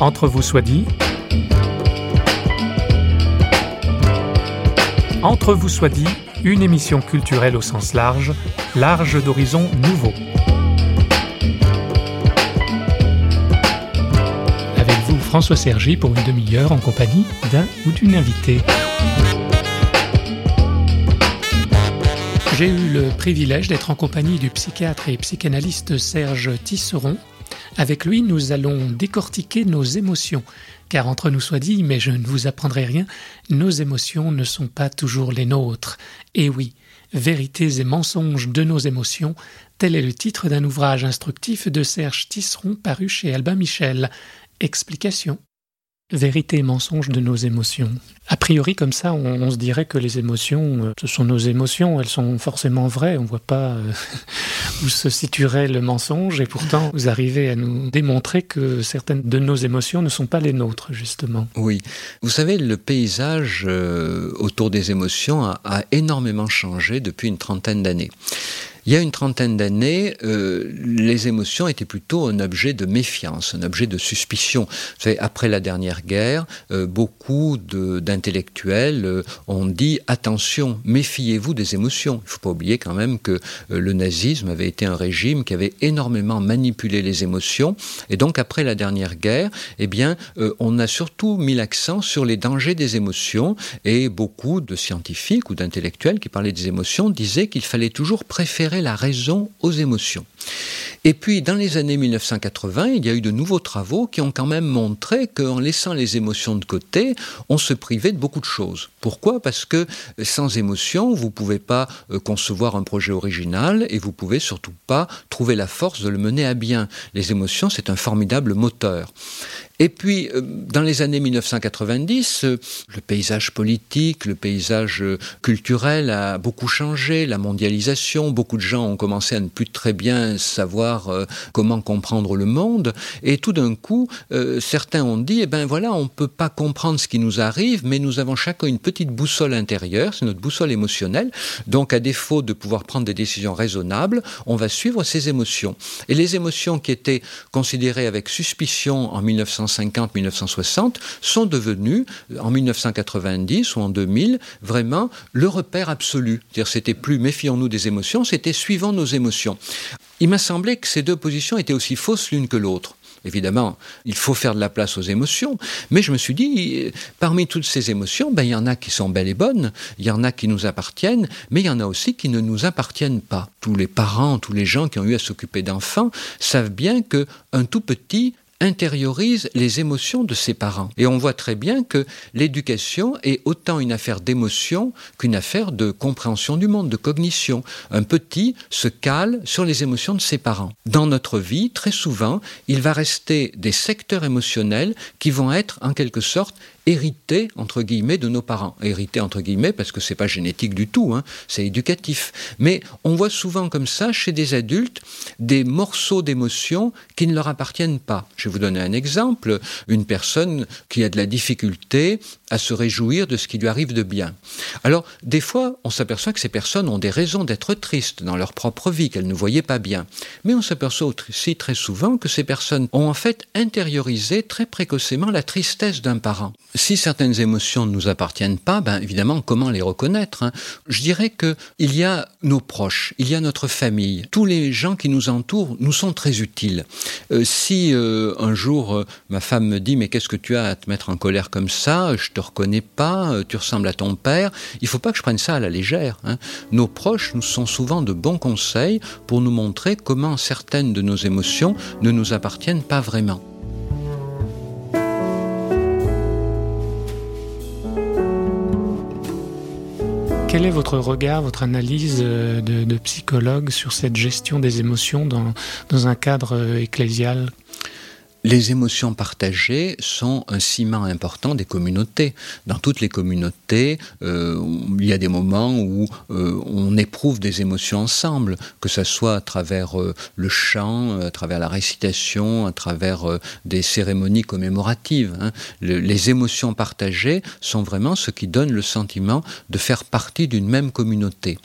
Entre vous soit dit. Entre vous soit dit, une émission culturelle au sens large, large d'horizons nouveaux. Avec vous, François Sergi, pour une demi-heure en compagnie d'un ou d'une invitée. J'ai eu le privilège d'être en compagnie du psychiatre et psychanalyste Serge Tisseron. Avec lui, nous allons décortiquer nos émotions, car entre nous soit dit, mais je ne vous apprendrai rien, nos émotions ne sont pas toujours les nôtres. Et oui, Vérités et mensonges de nos émotions, tel est le titre d'un ouvrage instructif de Serge Tisseron paru chez Albin Michel. Explication. Vérité et mensonge de nos émotions. A priori, comme ça, on, se dirait que les émotions, euh, ce sont nos émotions, elles sont forcément vraies. On ne voit pas euh, où se situerait le mensonge, et pourtant, vous arrivez à nous démontrer que certaines de nos émotions ne sont pas les nôtres, justement. Oui. Vous savez, le paysage euh, autour des émotions a énormément changé depuis une trentaine d'années. Il y a une trentaine d'années, euh, les émotions étaient plutôt un objet de méfiance, un objet de suspicion. après la dernière guerre, euh, beaucoup d'intellectuels euh, ont dit attention, méfiez-vous des émotions. Il ne faut pas oublier quand même que le nazisme avait été un régime qui avait énormément manipulé les émotions. Et donc après la dernière guerre, eh bien, on a surtout mis l'accent sur les dangers des émotions. Et beaucoup de scientifiques ou d'intellectuels qui parlaient des émotions disaient qu'il fallait toujours préférer la raison aux émotions. Et puis, dans les années 1980, il y a eu de nouveaux travaux qui ont quand même montré qu'en laissant les émotions de côté, on se privait de beaucoup de choses. Pourquoi? Parce que sans émotion, vous ne pouvez pas euh, concevoir un projet original et vous pouvez surtout pas trouver la force de le mener à bien. Les émotions, c'est un formidable moteur. Et puis, euh, dans les années 1990, euh, le paysage politique, le paysage culturel a beaucoup changé, la mondialisation, beaucoup de gens ont commencé à ne plus très bien savoir euh, comment comprendre le monde, et tout d'un coup, certains ont dit, eh ben voilà, on ne peut pas comprendre ce qui nous arrive, mais nous avons chacun une petite boussole intérieure, c'est notre boussole émotionnelle, donc à défaut de pouvoir prendre des décisions raisonnables, on va suivre ces émotions. Et les émotions qui étaient considérées avec suspicion en 1950, 1950-1960 sont devenus, en 1990 ou en 2000, vraiment le repère absolu. C'est-à-dire, c'était plus méfions-nous des émotions, c'était suivant nos émotions. Il m'a semblé que ces deux positions étaient aussi fausses l'une que l'autre. Évidemment, il faut faire de la place aux émotions, mais je me suis dit, parmi toutes ces émotions, ben, il y en a qui sont belles et bonnes, il y en a qui nous appartiennent, mais il y en a aussi qui ne nous appartiennent pas. Tous les parents, tous les gens qui ont eu à s'occuper d'enfants savent bien qu'un tout petit intériorise les émotions de ses parents. Et on voit très bien que l'éducation est autant une affaire d'émotion qu'une affaire de compréhension du monde, de cognition. Un petit se cale sur les émotions de ses parents. Dans notre vie, très souvent, il va rester des secteurs émotionnels qui vont être en quelque sorte hérité entre guillemets de nos parents. Hérité entre guillemets parce que c'est pas génétique du tout, hein, c'est éducatif. Mais on voit souvent comme ça chez des adultes des morceaux d'émotions qui ne leur appartiennent pas. Vais vous donner un exemple. Une personne qui a de la difficulté à se réjouir de ce qui lui arrive de bien. Alors des fois, on s'aperçoit que ces personnes ont des raisons d'être tristes dans leur propre vie qu'elles ne voyaient pas bien. Mais on s'aperçoit aussi très souvent que ces personnes ont en fait intériorisé très précocement la tristesse d'un parent si certaines émotions ne nous appartiennent pas, ben évidemment, comment les reconnaître hein? Je dirais que il y a nos proches, il y a notre famille, tous les gens qui nous entourent nous sont très utiles. Euh, si euh, un jour euh, ma femme me dit mais qu'est-ce que tu as à te mettre en colère comme ça? Je reconnais pas, tu ressembles à ton père. Il faut pas que je prenne ça à la légère. Hein. Nos proches nous sont souvent de bons conseils pour nous montrer comment certaines de nos émotions ne nous appartiennent pas vraiment. Quel est votre regard, votre analyse euh, de, psychologue sur cette gestion des émotions dans, dans un cadre euh, ecclésial? Les émotions partagées sont un ciment important des communautés. Dans toutes les communautés, euh, il y a des moments où euh, on éprouve des émotions ensemble, que ce soit à travers euh, le chant, à travers la récitation, à travers des cérémonies commémoratives. Hein. les émotions partagées sont vraiment ce qui donne le sentiment de faire partie d'une même communauté.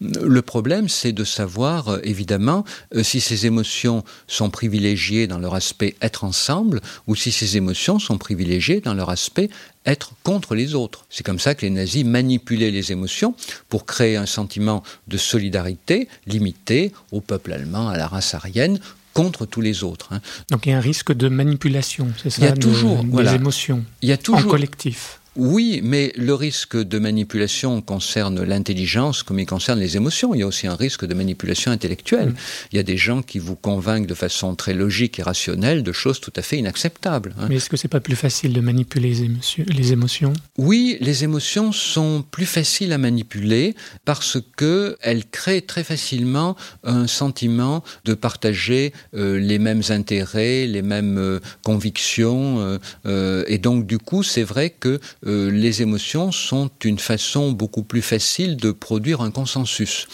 Le problème, c'est de savoir, évidemment, si ces émotions sont privilégiées dans leur aspect être être ensemble ou si ces émotions sont privilégiées dans leur aspect être contre les autres. C'est comme ça que les nazis manipulaient les émotions pour créer un sentiment de solidarité limité au peuple allemand, à la race aryenne, contre tous les autres. Hein. Donc il y a un risque de manipulation, c'est ça Il y a toujours des voilà, émotions il y a toujours, en collectif. Oui, mais le risque de manipulation concerne l'intelligence comme il concerne les émotions. Il y a aussi un risque de manipulation intellectuelle. Mmh. Il y a des gens qui vous convainquent de façon très logique et rationnelle de choses tout à fait inacceptables. Hein. Mais est-ce que c'est pas plus facile de manipuler les émotions, les émotions? Oui, les émotions sont plus faciles à manipuler parce que elles créent très facilement un sentiment de partager euh, les mêmes intérêts, les mêmes euh, convictions, euh, euh et donc du coup, c'est vrai que euh, les émotions sont une façon beaucoup plus facile de produire un consensus.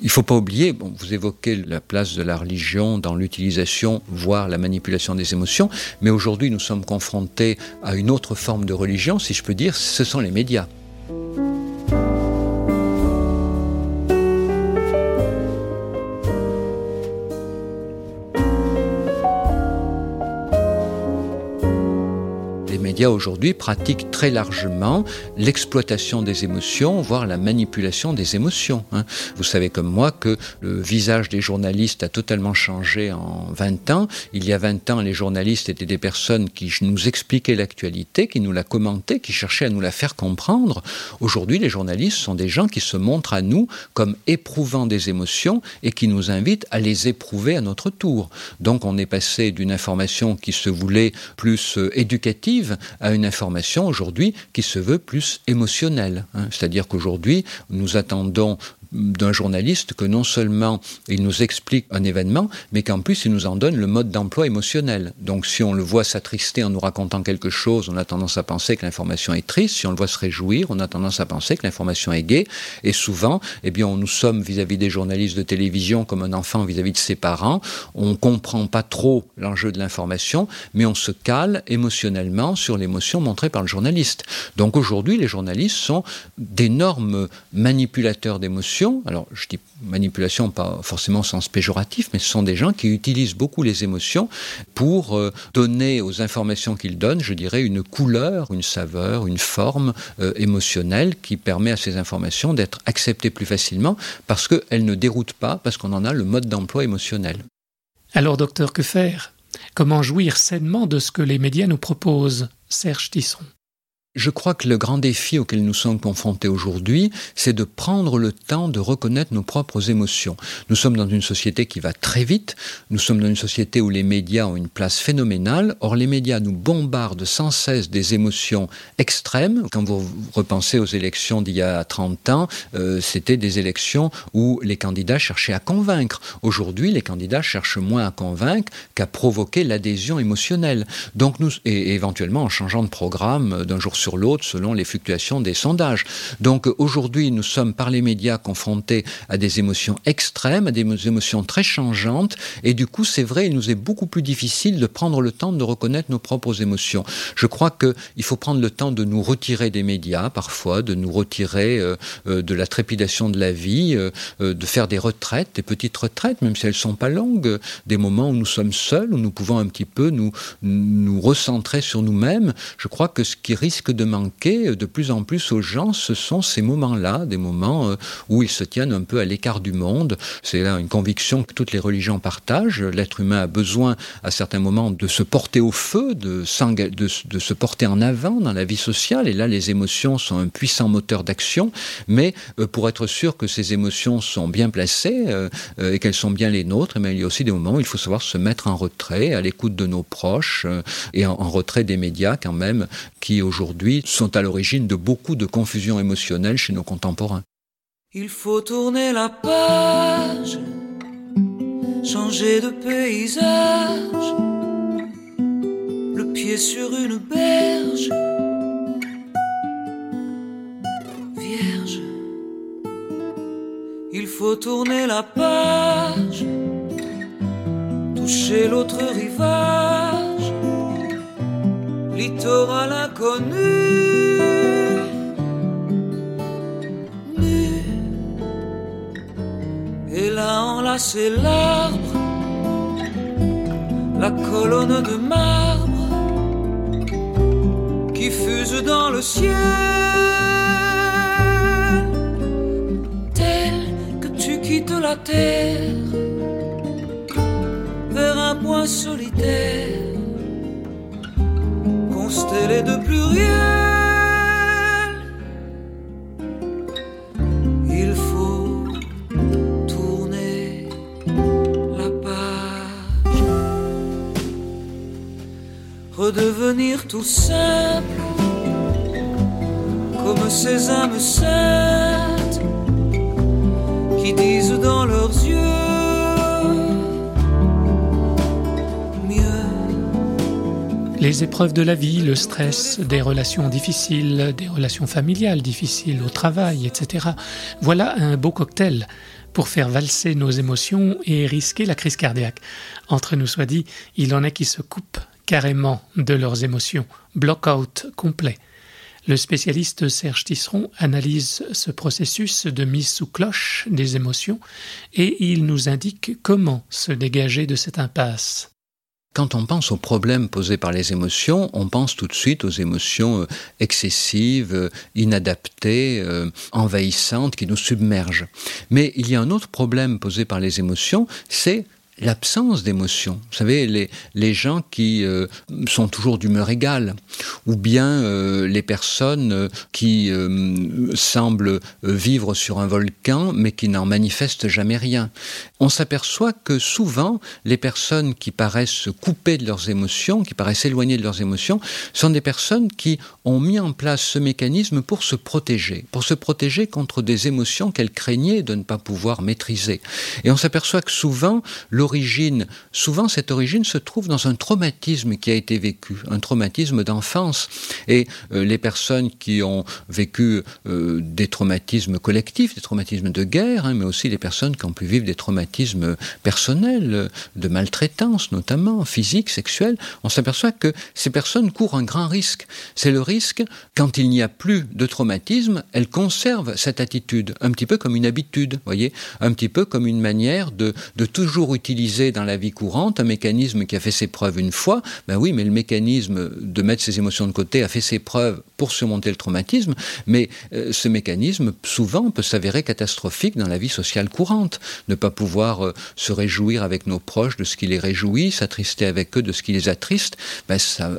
Il ne faut pas oublier, vous évoquez la place de la religion dans l'utilisation, voire la manipulation des émotions, mais aujourd'hui nous sommes confrontés à une autre forme de religion, si je peux dire, ce sont les médias. Médias aujourd'hui pratiquent très largement l'exploitation des émotions, voire la manipulation des émotions. Hein. Vous savez comme moi que le visage des journalistes a totalement changé en 20 ans. Il y a 20 ans, les journalistes étaient des personnes qui nous expliquaient l'actualité, qui nous la commentaient, qui cherchaient à nous la faire comprendre. Aujourd'hui, les journalistes sont des gens qui se montrent à nous comme éprouvant des émotions et qui nous invitent à les éprouver à notre tour. Donc on est passé d'une information qui se voulait plus euh, éducative à une information aujourd'hui qui se veut plus émotionnelle. Hein. C'est-à-dire qu'aujourd'hui, nous attendons d'un journaliste que non seulement il nous explique un événement, mais qu'en plus il nous en donne le mode d'emploi émotionnel. Donc si on le voit s'attrister en nous racontant quelque chose, on a tendance à penser que l'information est triste. Si on le voit se réjouir, on a tendance à penser que l'information est gaie. Et souvent, eh bien, nous sommes vis-à-vis -vis des journalistes de télévision comme un enfant vis-à-vis -vis de ses parents. On comprend pas trop l'enjeu de l'information, mais on se cale émotionnellement sur l'émotion montrée par le journaliste. Donc aujourd'hui, les journalistes sont d'énormes manipulateurs d'émotions alors je dis manipulation pas forcément au sens péjoratif, mais ce sont des gens qui utilisent beaucoup les émotions pour euh, donner aux informations qu'ils donnent, je dirais, une couleur, une saveur, une forme euh, émotionnelle qui permet à ces informations d'être acceptées plus facilement parce qu'elles ne déroutent pas, parce qu'on en a le mode d'emploi émotionnel. Alors docteur, que faire Comment jouir sainement de ce que les médias nous proposent? Serge Tisson. Je crois que le grand défi auquel nous sommes confrontés aujourd'hui, c'est de prendre le temps de reconnaître nos propres émotions. Nous sommes dans une société qui va très vite, nous sommes dans une société où les médias ont une place phénoménale, or les médias nous bombardent sans cesse des émotions extrêmes. Quand vous repensez aux élections d'il y a 30 ans, euh, c'était des élections où les candidats cherchaient à convaincre. Aujourd'hui, les candidats cherchent moins à convaincre qu'à provoquer l'adhésion émotionnelle. Donc nous, et éventuellement en changeant de programme d'un jour sur l'autre selon les fluctuations des sondages. Donc aujourd'hui, nous sommes par les médias confrontés à des émotions extrêmes, à des émotions très changeantes, et du coup, c'est vrai, il nous est beaucoup plus difficile de prendre le temps de reconnaître nos propres émotions. Je crois qu'il faut prendre le temps de nous retirer des médias parfois, de nous retirer euh, euh, de la trépidation de la vie, euh, de faire des retraites, des petites retraites, même si elles sont pas longues, des moments où nous sommes seuls, où nous pouvons un petit peu nous, nous recentrer sur nous-mêmes. Je crois que ce qui risque de manquer de plus en plus aux gens, ce sont ces moments-là, des moments euh, où ils se tiennent un peu à l'écart du monde. C'est là une conviction que toutes les religions partagent. L'être humain a besoin à certains moments de se porter au feu, de, se porter en avant dans la vie sociale. Et là, les émotions sont un puissant moteur d'action. Mais euh, pour être sûr que ces émotions sont bien placées euh, et qu'elles sont bien les nôtres, mais il y a aussi des moments où il faut savoir se mettre en retrait, à l'écoute de nos proches et en retrait des médias quand même, qui aujourd'hui sont à l'origine de beaucoup de confusion émotionnelle chez nos contemporains. Il faut tourner la page, changer de paysage, le pied sur une berge, vierge. Il faut tourner la page, toucher l'autre rivage littoral inconnu. Nu. Et là enlacer l'arbre, la colonne de marbre qui fuse dans le ciel, tel que tu quittes la terre vers un point solitaire, de pluriel. devenir tout simple, comme ces âmes saintes qui disent dans leurs Les épreuves de la vie, le stress, des relations difficiles, des relations familiales difficiles au travail, etc. Voilà un beau cocktail pour faire valser nos émotions et risquer la crise cardiaque. Entre nous soit dit, il en est qui se coupent carrément de leurs émotions, block-out complet. Le spécialiste Serge Tisseron analyse ce processus de mise sous cloche des émotions et il nous indique comment se dégager de cette impasse. Quand on pense aux problèmes posés par les émotions, on pense tout de suite aux émotions euh, excessives, euh, inadaptées, euh, envahissantes, qui nous submergent. Mais il y a un autre problème posé par les émotions, c'est l'absence d'émotion. Vous savez, les, les gens qui euh, sont toujours d'humeur égale, ou bien euh, les personnes euh, qui semblent vivre sur un volcan, mais qui n'en manifestent jamais rien. On s'aperçoit que souvent, les personnes qui paraissent coupées de leurs émotions, qui paraissent éloignées de leurs émotions, sont des personnes qui ont mis en place ce mécanisme pour se protéger, pour se protéger contre des émotions qu'elles craignaient de ne pas pouvoir maîtriser. Et on s'aperçoit que souvent, souvent cette origine se trouve dans un traumatisme qui a été vécu, un traumatisme d'enfance. Et euh, les personnes qui ont vécu euh, des traumatismes collectifs, des traumatismes de guerre, hein, mais aussi les personnes qui ont pu vivre des traumatismes personnels, de maltraitance notamment, physique, sexuelle, on s'aperçoit que ces personnes courent un grand risque. C'est le risque, quand il n'y a plus de traumatisme, elles conservent cette attitude, un petit peu comme une habitude, voyez, un petit peu comme une manière de, de toujours utiliser dans la vie courante, un mécanisme qui a fait ses preuves une fois, ben oui, mais le mécanisme de mettre ses émotions de côté a fait ses preuves pour surmonter le traumatisme, mais euh, ce mécanisme souvent peut s'avérer catastrophique dans la vie sociale courante. Ne pas pouvoir euh, se réjouir avec nos proches de ce qui les réjouit, s'attrister avec eux de ce qui les attriste, ben ça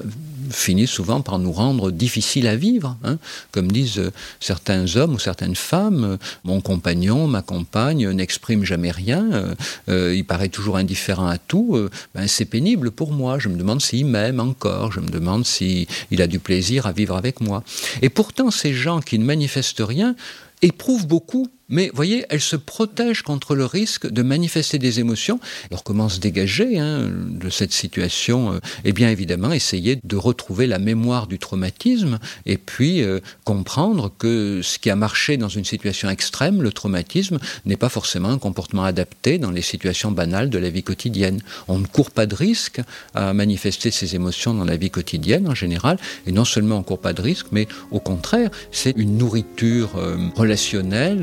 finit souvent par nous rendre difficile à vivre. Hein. Comme disent euh, certains hommes ou certaines femmes, mon compagnon, ma compagne n'exprime jamais rien, il paraît toujours indifférent à tout, euh, ben c'est pénible pour moi. Je me demande s'il m'aime encore, je me demande s'il a du plaisir à vivre avec moi. Et pourtant, ces gens qui ne manifestent rien éprouvent beaucoup mais voyez, elle se protège contre le risque de manifester des émotions. Alors comment se dégager hein, de cette situation Eh bien évidemment, essayer de retrouver la mémoire du traumatisme et puis euh, comprendre que ce qui a marché dans une situation extrême, le traumatisme, n'est pas forcément un comportement adapté dans les situations banales de la vie quotidienne. On ne court pas de risque à manifester ses émotions dans la vie quotidienne en général, et non seulement on ne court pas de risque, mais au contraire, c'est une nourriture euh,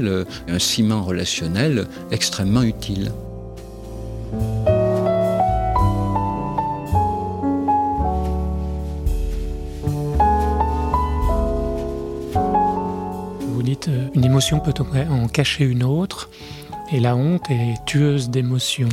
euh, un ciment relationnel extrêmement utile. Vous dites euh, une émotion peut en cacher une autre. Et la honte est tueuse d'émotions.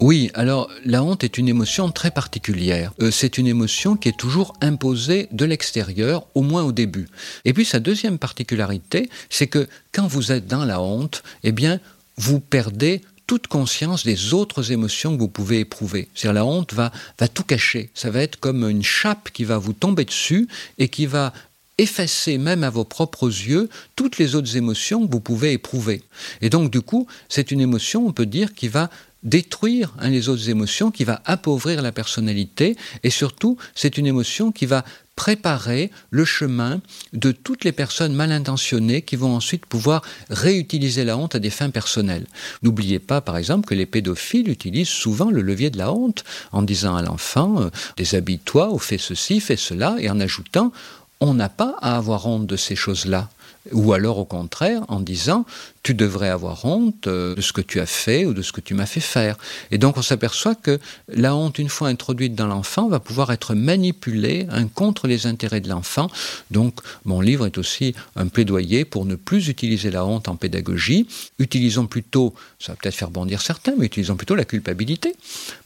Oui, alors la honte est une émotion très particulière. Euh, c'est une émotion qui est toujours imposée de l'extérieur, au moins au début. Et puis sa deuxième particularité, c'est que quand vous êtes dans la honte, eh bien, vous perdez toute conscience des autres émotions que vous pouvez éprouver. C'est-à-dire la honte va, va tout cacher. Ça va être comme une chape qui va vous tomber dessus et qui va effacer même à vos propres yeux toutes les autres émotions que vous pouvez éprouver. Et donc du coup, c'est une émotion, on peut dire, qui va détruire hein, les autres émotions, qui va appauvrir la personnalité, et surtout, c'est une émotion qui va préparer le chemin de toutes les personnes mal intentionnées qui vont ensuite pouvoir réutiliser la honte à des fins personnelles. N'oubliez pas, par exemple, que les pédophiles utilisent souvent le levier de la honte en disant à l'enfant euh, déshabille-toi ou fais ceci, fais cela, et en ajoutant on n'a pas à avoir honte de ces choses-là. Ou alors au contraire en disant tu devrais avoir honte euh, de ce que tu as fait ou de ce que tu m'as fait faire. Et donc on s'aperçoit que la honte, une fois introduite dans l'enfant, va pouvoir être manipulée hein, contre les intérêts de l'enfant. Donc mon livre est aussi un plaidoyer pour ne plus utiliser la honte en pédagogie. Utilisons plutôt, ça va peut-être faire bondir certains, mais utilisons plutôt la culpabilité.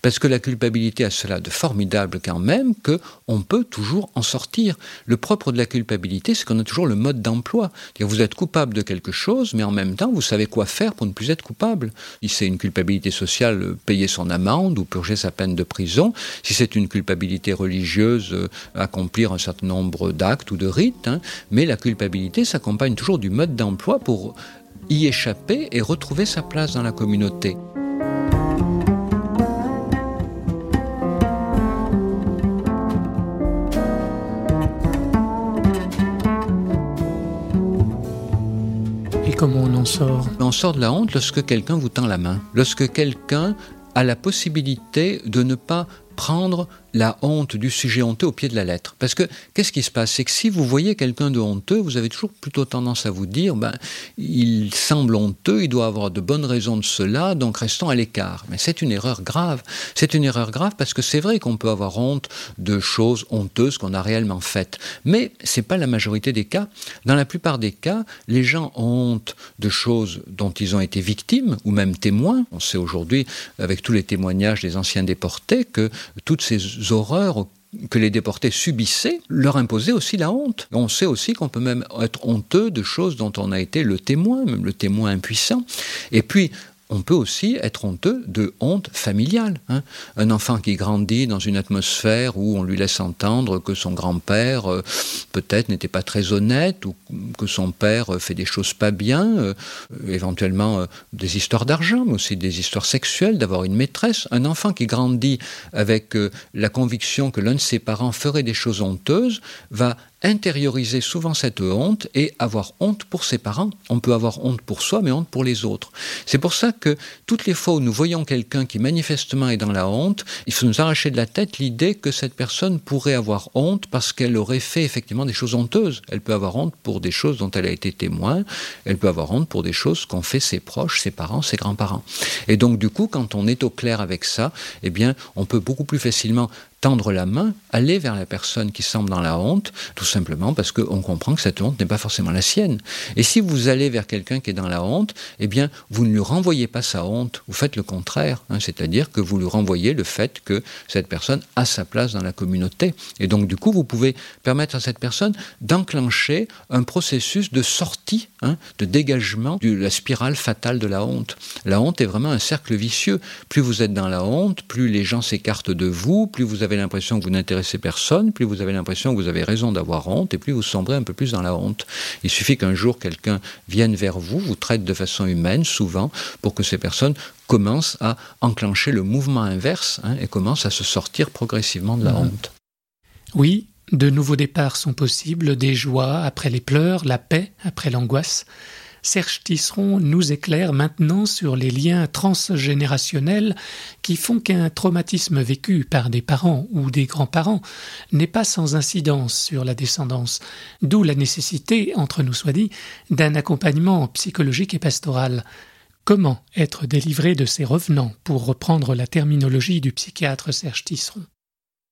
Parce que la culpabilité a cela de formidable quand même qu'on peut toujours en sortir. Le propre de la culpabilité, c'est qu'on a toujours le mode d'emploi. Vous êtes coupable de quelque chose, mais en même temps, vous savez quoi faire pour ne plus être coupable. Si c'est une culpabilité sociale, euh, payer son amende ou purger sa peine de prison. Si c'est une culpabilité religieuse, euh, accomplir un certain nombre d'actes ou de rites. Hein. Mais la culpabilité s'accompagne toujours du mode d'emploi pour y échapper et retrouver sa place dans la communauté. Comment on en sort. On sort de la honte lorsque quelqu'un vous tend la main, lorsque quelqu'un a la possibilité de ne pas prendre la honte du sujet honteux au pied de la lettre. Parce que qu'est-ce qui se passe? C'est que si vous voyez quelqu'un de honteux, vous avez toujours plutôt tendance à vous dire, ben, il semble honteux, il doit avoir de bonnes raisons de cela, donc restons à l'écart. Mais c'est une erreur grave. C'est une erreur grave parce que c'est vrai qu'on peut avoir honte de choses honteuses qu'on a réellement faites. Mais c'est pas la majorité des cas. Dans la plupart des cas, les gens ont honte de choses dont ils ont été victimes ou même témoins. On sait aujourd'hui, avec tous les témoignages des anciens déportés, que toutes ces horreurs que les déportés subissaient leur imposait aussi la honte. On sait aussi qu'on peut même être honteux de choses dont on a été le témoin, même le témoin impuissant. Et puis, on peut aussi être honteux de honte familiale. Hein. Un enfant qui grandit dans une atmosphère où on lui laisse entendre que son grand-père euh, peut-être n'était pas très honnête ou que son père euh, fait des choses pas bien, euh, éventuellement des histoires d'argent, mais aussi des histoires sexuelles, d'avoir une maîtresse. Un enfant qui grandit avec la conviction que l'un de ses parents ferait des choses honteuses va intérioriser souvent cette honte et avoir honte pour ses parents. On peut avoir honte pour soi, mais honte pour les autres. C'est pour ça que toutes les fois où nous voyons quelqu'un qui manifestement est dans la honte, il faut nous arracher de la tête l'idée que cette personne pourrait avoir honte parce qu'elle aurait fait effectivement des choses honteuses. Elle peut avoir honte pour des choses dont elle a été témoin, elle peut avoir honte pour des choses qu'ont fait ses proches, ses parents, ses grands-parents. Et donc du coup, quand on est au clair avec ça, eh bien, on peut beaucoup plus facilement tendre la main, aller vers la personne qui semble dans la honte, tout simplement parce qu'on comprend que cette honte n'est pas forcément la sienne. Et si vous allez vers quelqu'un qui est dans la honte, eh bien, vous ne lui renvoyez pas sa honte, vous faites le contraire, hein, c'est-à-dire que vous lui renvoyez le fait que cette personne a sa place dans la communauté. Et donc, du coup, vous pouvez permettre à cette personne d'enclencher un processus de sortie, hein, de dégagement de la spirale fatale de la honte. La honte est vraiment un cercle vicieux. Plus vous êtes dans la honte, plus les gens s'écartent de vous, plus vous avez avez l'impression que vous n'intéressez personne, plus vous avez l'impression que vous avez raison d'avoir honte, et plus vous sombrez un peu plus dans la honte. Il suffit qu'un jour quelqu'un vienne vers vous, vous traite de façon humaine, souvent, pour que ces personnes commencent à enclencher le mouvement inverse hein, et commencent à se sortir progressivement de la mmh. honte. Oui, de nouveaux départs sont possibles, des joies après les pleurs, la paix après l'angoisse. Serge Tisseron nous éclaire maintenant sur les liens transgénérationnels qui font qu'un traumatisme vécu par des parents ou des grands-parents n'est pas sans incidence sur la descendance, d'où la nécessité, entre nous soit dit, d'un accompagnement psychologique et pastoral. Comment être délivré de ces revenants, pour reprendre la terminologie du psychiatre Serge Tisseron?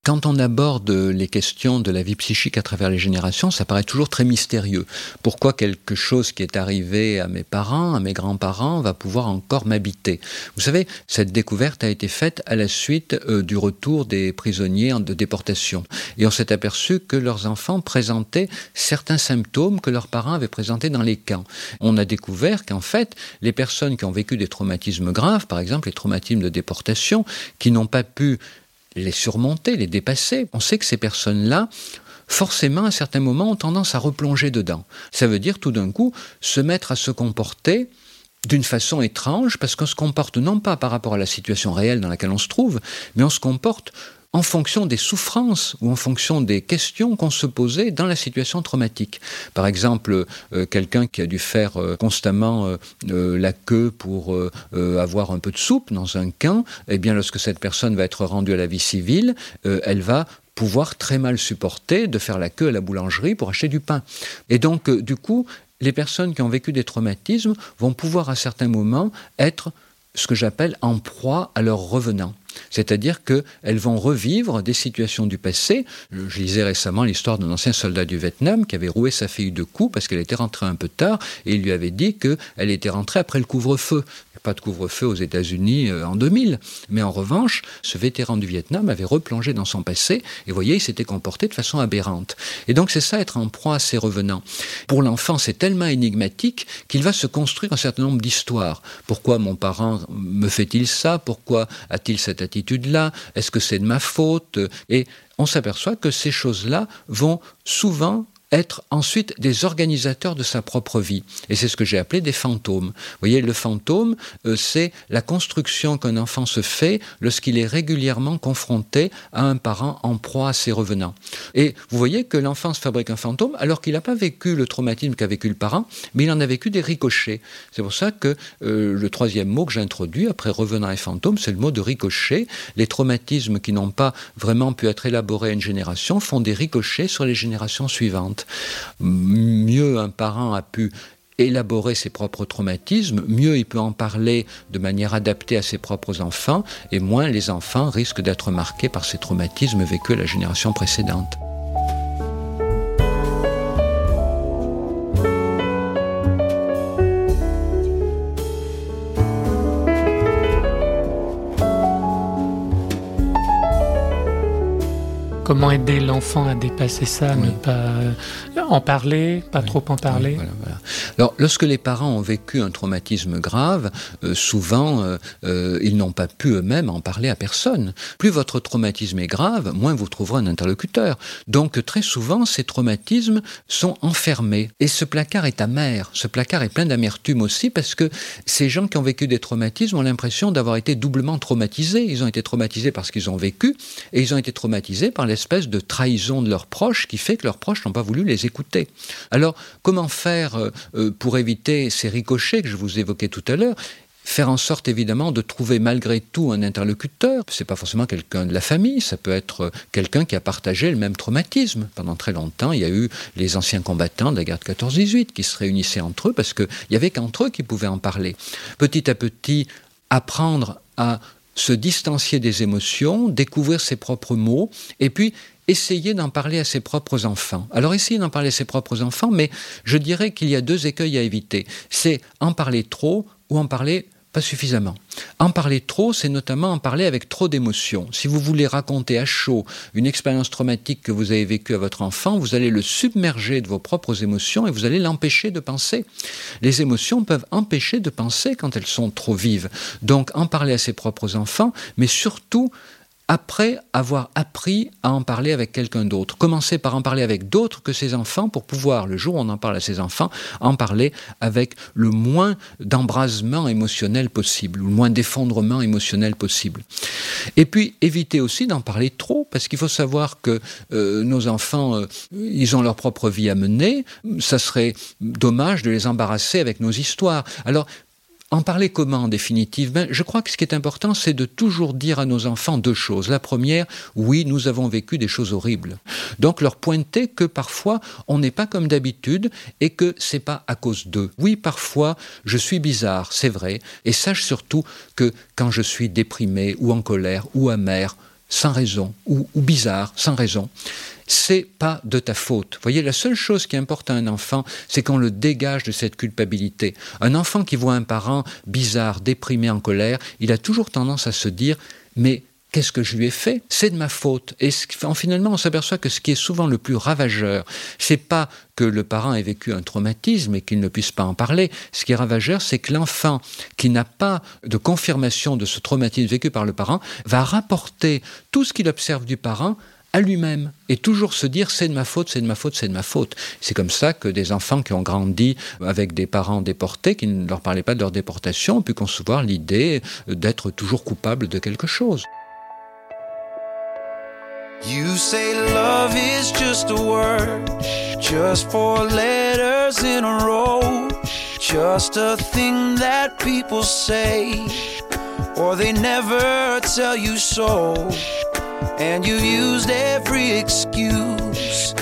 Quand on aborde les questions de la vie psychique à travers les générations, ça paraît toujours très mystérieux. Pourquoi quelque chose qui est arrivé à mes parents, à mes grands-parents, va pouvoir encore m'habiter? Vous savez, cette découverte a été faite à la suite euh, du retour des prisonniers de déportation. Et on s'est aperçu que leurs enfants présentaient certains symptômes que leurs parents avaient présentés dans les camps. On a découvert qu'en fait, les personnes qui ont vécu des traumatismes graves, par exemple les traumatismes de déportation, qui n'ont pas pu les surmonter, les dépasser. On sait que ces personnes-là, forcément, à certains moments, ont tendance à replonger dedans. Ça veut dire tout d'un coup se mettre à se comporter d'une façon étrange, parce qu'on se comporte non pas par rapport à la situation réelle dans laquelle on se trouve, mais on se comporte en fonction des souffrances ou en fonction des questions qu'on se posait dans la situation traumatique. Par exemple, euh, quelqu'un qui a dû faire euh, constamment euh, la queue pour avoir un peu de soupe dans un camp, eh bien, lorsque cette personne va être rendue à la vie civile, elle va pouvoir très mal supporter de faire la queue à la boulangerie pour acheter du pain. Et donc, du coup, les personnes qui ont vécu des traumatismes vont pouvoir à certains moments être ce que j'appelle en proie à leurs revenants. C'est-à-dire qu'elles vont revivre des situations du passé. Je lisais récemment l'histoire d'un ancien soldat du Vietnam qui avait roué sa fille de coups parce qu'elle était rentrée un peu tard et il lui avait dit qu'elle était rentrée après le couvre-feu pas de couvre-feu aux États-Unis euh, en 2000. Mais en revanche, ce vétéran du Vietnam avait replongé dans son passé et, voyez, il s'était comporté de façon aberrante. Et donc, c'est ça, être en proie à ses revenants. Pour l'enfant, c'est tellement énigmatique qu'il va se construire un certain nombre d'histoires. Pourquoi mon parent me fait-il ça? Pourquoi a-t-il cette attitude-là Est-ce que c'est de ma faute? Et on s'aperçoit que ces choses-là vont souvent être ensuite des organisateurs de sa propre vie. Et c'est ce que j'ai appelé des fantômes. Vous voyez, le fantôme, euh, c'est la construction qu'un enfant se fait lorsqu'il est régulièrement confronté à un parent en proie à ses revenants. Et vous voyez que l'enfant se fabrique un fantôme alors qu'il n'a pas vécu le traumatisme qu'a vécu le parent, mais il en a vécu des ricochets. C'est pour ça que euh, le troisième mot que j'ai introduit après revenant et fantôme, c'est le mot de ricochet. Les traumatismes qui n'ont pas vraiment pu être élaborés à une génération font des ricochets sur les générations suivantes. Mieux un parent a pu élaborer ses propres traumatismes, mieux il peut en parler de manière adaptée à ses propres enfants, et moins les enfants risquent d'être marqués par ces traumatismes vécus à la génération précédente. Comment aider l'enfant à dépasser ça, ne pas euh, en parler, pas trop en parler Alors, lorsque les parents ont vécu un traumatisme grave, euh, souvent, euh, ils n'ont pas pu eux-mêmes en parler à personne. Plus votre traumatisme est grave, moins vous trouverez un interlocuteur. Donc, très souvent, ces traumatismes sont enfermés. Et ce placard est amer. Ce placard est plein d'amertume aussi parce que ces gens qui ont vécu des traumatismes ont l'impression d'avoir été doublement traumatisés. Ils ont été traumatisés parce qu'ils ont vécu et ils ont été traumatisés par les espèce de trahison de leurs proches qui fait que leurs proches n'ont pas voulu les écouter. Alors, comment faire euh, euh, pour éviter ces ricochets que je vous évoquais tout à l'heure? Faire en sorte évidemment de trouver malgré tout un interlocuteur. C'est pas forcément quelqu'un de la famille, ça peut être euh, quelqu'un qui a partagé le même traumatisme. Pendant très longtemps, il y a eu les anciens combattants de la guerre de 14-18 qui se réunissaient entre eux parce qu'il n'y avait qu'entre eux qui pouvaient en parler. Petit à petit, apprendre à se distancier des émotions, découvrir ses propres mots, et puis essayer d'en parler à ses propres enfants. Alors essayer d'en parler à ses propres enfants, mais je dirais qu'il y a deux écueils à éviter. C'est en parler trop ou en parler pas suffisamment. En parler trop, c'est notamment en parler avec trop d'émotions. Si vous voulez raconter à chaud une expérience traumatique que vous avez vécue à votre enfant, vous allez le submerger de vos propres émotions et vous allez l'empêcher de penser. Les émotions peuvent empêcher de penser quand elles sont trop vives. Donc en parler à ses propres enfants, mais surtout après avoir appris à en parler avec quelqu'un d'autre. Commencer par en parler avec d'autres que ses enfants pour pouvoir, le jour où on en parle à ses enfants, en parler avec le moins d'embrasement émotionnel possible, le moins d'effondrement émotionnel possible. Et puis éviter aussi d'en parler trop, parce qu'il faut savoir que euh, nos enfants, euh, ils ont leur propre vie à mener, ça serait dommage de les embarrasser avec nos histoires. Alors en parler comment en définitive ben, Je crois que ce qui est important, c'est de toujours dire à nos enfants deux choses. La première, oui, nous avons vécu des choses horribles. Donc leur pointer que parfois on n'est pas comme d'habitude et que c'est pas à cause d'eux. Oui, parfois je suis bizarre, c'est vrai, et sache surtout que quand je suis déprimé ou en colère ou amer, sans raison, ou, ou bizarre, sans raison, c'est pas de ta faute. Vous voyez, la seule chose qui importe à un enfant, c'est qu'on le dégage de cette culpabilité. Un enfant qui voit un parent bizarre, déprimé, en colère, il a toujours tendance à se dire, mais Qu'est-ce que je lui ai fait? C'est de ma faute. Et finalement, on s'aperçoit que ce qui est souvent le plus ravageur, c'est pas que le parent ait vécu un traumatisme et qu'il ne puisse pas en parler. Ce qui est ravageur, c'est que l'enfant qui n'a pas de confirmation de ce traumatisme vécu par le parent va rapporter tout ce qu'il observe du parent à lui-même et toujours se dire c'est de ma faute, c'est de ma faute, c'est de ma faute. C'est comme ça que des enfants qui ont grandi avec des parents déportés, qui ne leur parlaient pas de leur déportation, ont pu concevoir l'idée d'être toujours coupable de quelque chose. You say love is just a word, just four letters in a row, just a thing that people say, or they never tell you so. And you used every excuse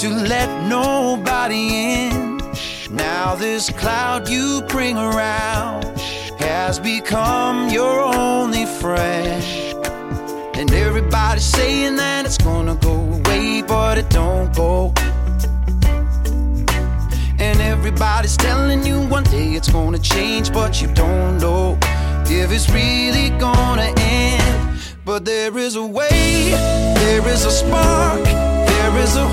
to let nobody in. Now this cloud you bring around has become your only friend. And everybody's saying that it's gonna go away, but it don't go. And everybody's telling you one day it's gonna change, but you don't know if it's really gonna end. But there is a way, there is a spark, there is a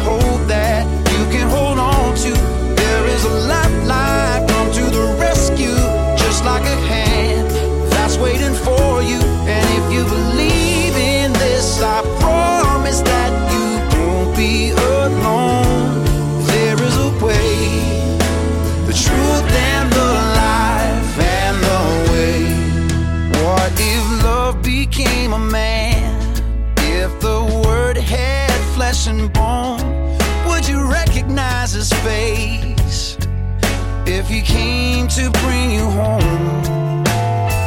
to bring you home,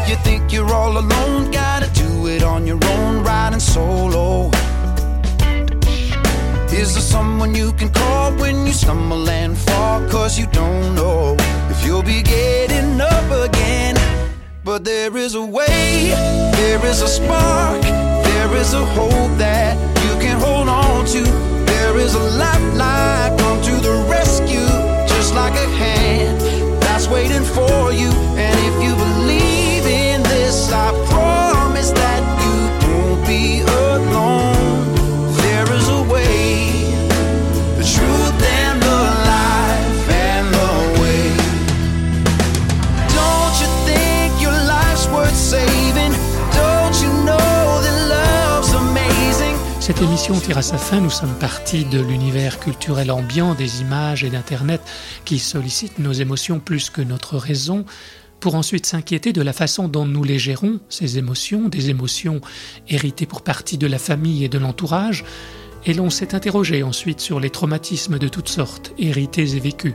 you think you're all alone, gotta do it on your own, riding solo. Is there someone you can call when you stumble and fall? Cause you don't know if you'll be getting up again. But there is a way, there is a spark, there is a hope Cette émission tire à sa fin. Nous sommes partis de l'univers culturel ambiant, des images et d'Internet qui sollicitent nos émotions plus que notre raison, pour ensuite s'inquiéter de la façon dont nous les gérons, ces émotions, des émotions héritées pour partie de la famille et de l'entourage. Et l'on s'est interrogé ensuite sur les traumatismes de toutes sortes, hérités et vécus.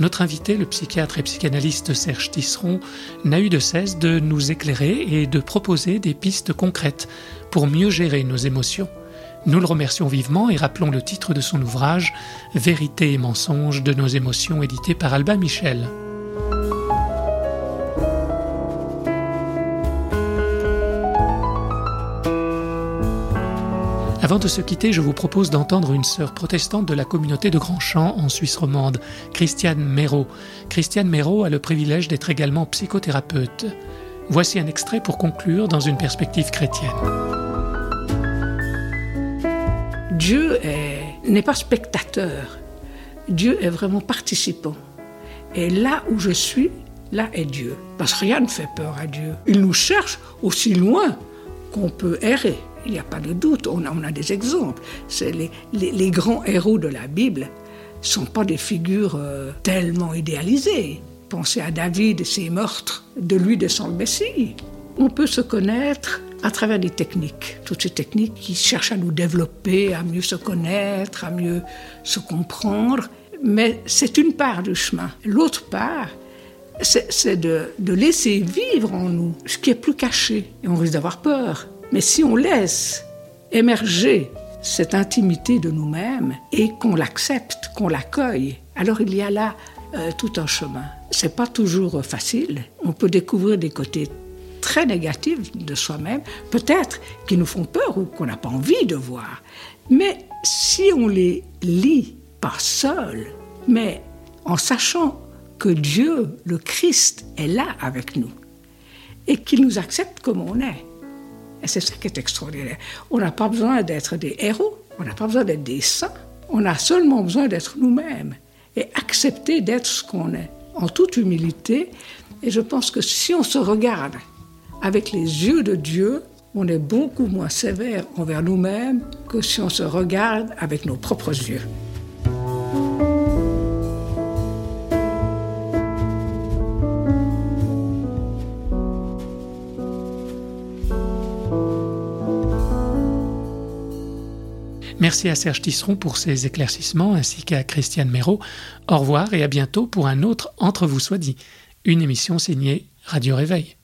Notre invité, le psychiatre et psychanalyste Serge Tisseron, n'a eu de cesse de nous éclairer et de proposer des pistes concrètes pour mieux gérer nos émotions. Nous le remercions vivement et rappelons le titre de son ouvrage Vérité et mensonge de nos émotions édité par Albin Michel. Avant de se quitter, je vous propose d'entendre une sœur protestante de la communauté de Grandchamp en Suisse romande, Christiane Méraud. Christiane Méraud a le privilège d'être également psychothérapeute. Voici un extrait pour conclure dans une perspective chrétienne. Dieu est- n'est pas spectateur. Dieu est vraiment participant. Et là où je suis, là est Dieu. Parce que rien ne fait peur à Dieu. Il nous cherche aussi loin qu'on peut errer. Il n'y a pas de doute. On a, des exemples. Les- les grands héros de la Bible ne sont pas des figures euh, tellement idéalisées. Pensez à David et ses meurtres. De lui descend le Messie. On peut se connaître à travers des techniques, toutes ces techniques qui cherchent à nous développer, à mieux se connaître, à mieux se comprendre. Mais c'est une part du chemin. L'autre part, c'est de, laisser vivre en nous ce qui est plus caché. Et on risque d'avoir peur. Mais si on laisse émerger cette intimité de nous-mêmes et qu'on l'accepte, qu'on l'accueille, alors il y a là euh, tout un chemin. C'est pas toujours facile. On peut découvrir des côtés très négatifs de soi-même, peut-être qui nous font peur ou qu'on n'a pas envie de voir. Mais si on les lit pas seul, mais en sachant que Dieu, le Christ, est là avec nous et qu'il nous accepte comme on est. Et c'est ça qui est extraordinaire. On n'a pas besoin d'être des héros, on n'a pas besoin d'être des saints, on a seulement besoin d'être nous-mêmes et accepter d'être ce qu'on est, en toute humilité. Et je pense que si on se regarde avec les yeux de Dieu, on est beaucoup moins sévère envers nous-mêmes que si on se regarde avec nos propres yeux. Merci à Serge Tisseron pour ses éclaircissements ainsi qu'à Christiane Méraud. Au revoir et à bientôt pour un autre Entre vous soit dit, une émission signée Radio Réveil.